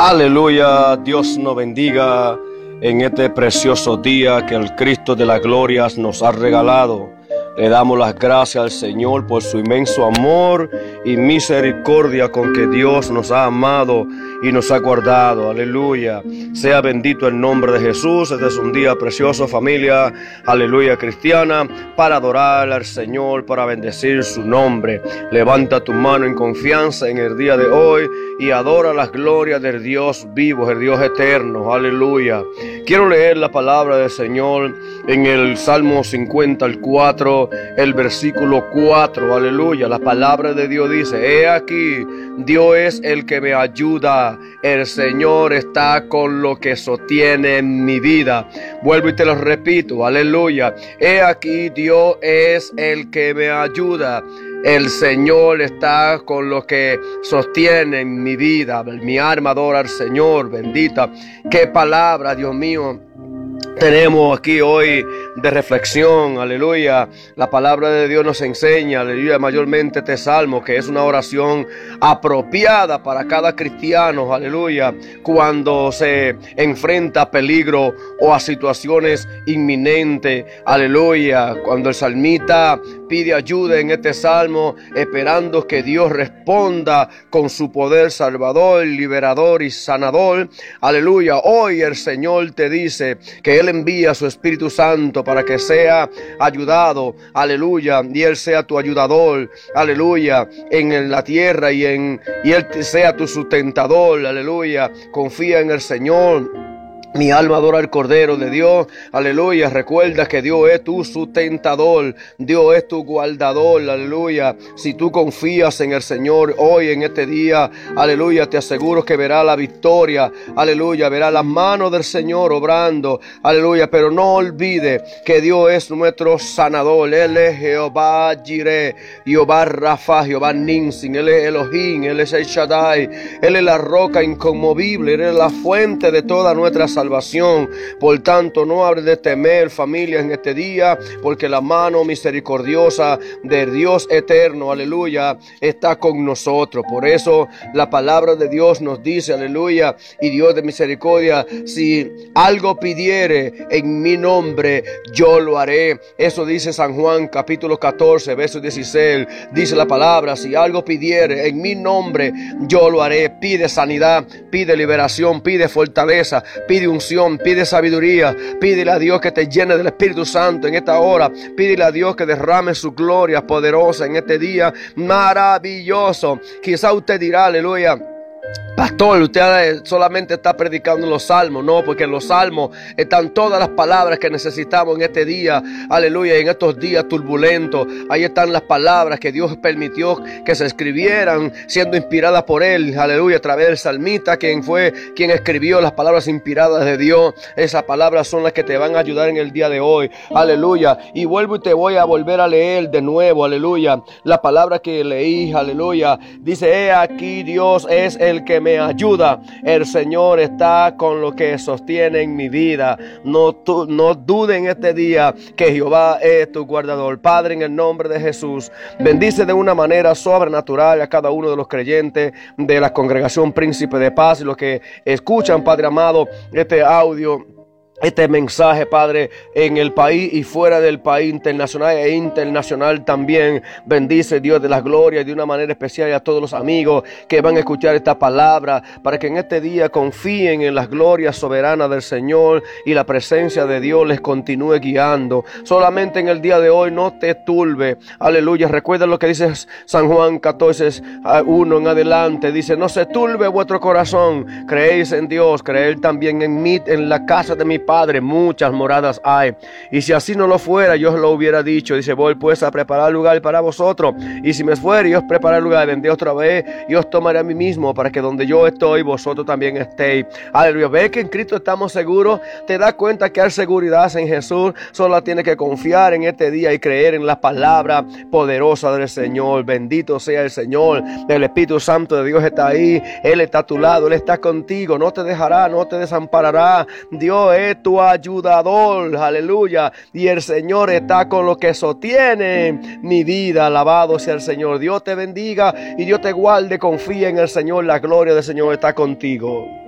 Aleluya, Dios nos bendiga en este precioso día que el Cristo de las glorias nos ha regalado. Le damos las gracias al Señor por su inmenso amor y misericordia con que Dios nos ha amado y nos ha guardado. Aleluya. Sea bendito el nombre de Jesús. Este es un día precioso, familia. Aleluya cristiana. Para adorar al Señor, para bendecir su nombre. Levanta tu mano en confianza en el día de hoy y adora las glorias del Dios vivo, el Dios eterno. Aleluya. Quiero leer la palabra del Señor en el Salmo 54 el versículo 4, aleluya. La palabra de Dios dice, he aquí, Dios es el que me ayuda, el Señor está con lo que sostiene mi vida. Vuelvo y te lo repito, aleluya. He aquí, Dios es el que me ayuda. El Señor está con lo que sostiene mi vida. Mi alma adora al Señor, bendita. Qué palabra, Dios mío tenemos aquí hoy de reflexión, aleluya. La palabra de Dios nos enseña, aleluya, mayormente este salmo, que es una oración apropiada para cada cristiano, aleluya, cuando se enfrenta a peligro o a situaciones inminentes, aleluya. Cuando el salmita pide ayuda en este salmo, esperando que Dios responda con su poder salvador, liberador y sanador, aleluya. Hoy el Señor te dice que Él envía su Espíritu Santo para que sea ayudado, aleluya, y Él sea tu ayudador, aleluya, en la tierra y, en, y Él sea tu sustentador, aleluya. Confía en el Señor. Mi alma adora al Cordero de Dios. Aleluya. Recuerda que Dios es tu sustentador. Dios es tu guardador. Aleluya. Si tú confías en el Señor hoy, en este día, aleluya, te aseguro que verá la victoria. Aleluya. Verá las manos del Señor obrando. Aleluya. Pero no olvide que Dios es nuestro sanador. Él es Jehová Jireh, Jehová Rafa, Jehová Ninsin. Él es Elohim. Él es el Shaddai. Él es la roca inconmovible. Él es la fuente de toda nuestra salvación salvación. Por tanto, no hables de temer, familia, en este día, porque la mano misericordiosa de Dios eterno, aleluya, está con nosotros. Por eso la palabra de Dios nos dice, aleluya, y Dios de misericordia, si algo pidiere en mi nombre, yo lo haré. Eso dice San Juan capítulo 14, verso 16. Dice la palabra, si algo pidiere en mi nombre, yo lo haré. Pide sanidad, pide liberación, pide fortaleza, pide unción, pide sabiduría, pídele a Dios que te llene del Espíritu Santo en esta hora, pídele a Dios que derrame su gloria poderosa en este día maravilloso. Quizá usted dirá, aleluya. Pastor, usted solamente está predicando los salmos, no, porque en los salmos están todas las palabras que necesitamos en este día, aleluya, en estos días turbulentos. Ahí están las palabras que Dios permitió que se escribieran, siendo inspiradas por Él, aleluya, a través del salmista, quien fue quien escribió las palabras inspiradas de Dios. Esas palabras son las que te van a ayudar en el día de hoy, aleluya. Y vuelvo y te voy a volver a leer de nuevo, aleluya, la palabra que leí, aleluya. Dice, he aquí Dios es el que me ayuda. El Señor está con lo que sostiene en mi vida. No, tu, no duden este día que Jehová es tu guardador. Padre, en el nombre de Jesús, bendice de una manera sobrenatural a cada uno de los creyentes de la congregación Príncipe de Paz y los que escuchan, Padre amado, este audio este mensaje, Padre, en el país y fuera del país, internacional e internacional también. Bendice Dios de las glorias de una manera especial a todos los amigos que van a escuchar esta palabra para que en este día confíen en las glorias soberanas del Señor y la presencia de Dios les continúe guiando. Solamente en el día de hoy no te turbe. Aleluya. Recuerda lo que dice San Juan 14, 1 en adelante. Dice, no se turbe vuestro corazón. Creéis en Dios, creer también en mí, en la casa de mi Padre, muchas moradas hay. Y si así no lo fuera, yo os lo hubiera dicho. Dice, voy pues a preparar lugar para vosotros. Y si me fuera y os preparar lugar, vendré otra vez y os tomaré a mí mismo para que donde yo estoy, vosotros también estéis. Aleluya. Ve que en Cristo estamos seguros. Te das cuenta que hay seguridad en Jesús. Solo tienes que confiar en este día y creer en la palabra poderosa del Señor. Bendito sea el Señor. El Espíritu Santo de Dios está ahí. Él está a tu lado. Él está contigo. No te dejará, no te desamparará. Dios es tu ayudador, aleluya. Y el Señor está con lo que sostiene mi vida. Alabado sea el Señor. Dios te bendiga y Dios te guarde. Confía en el Señor. La gloria del Señor está contigo.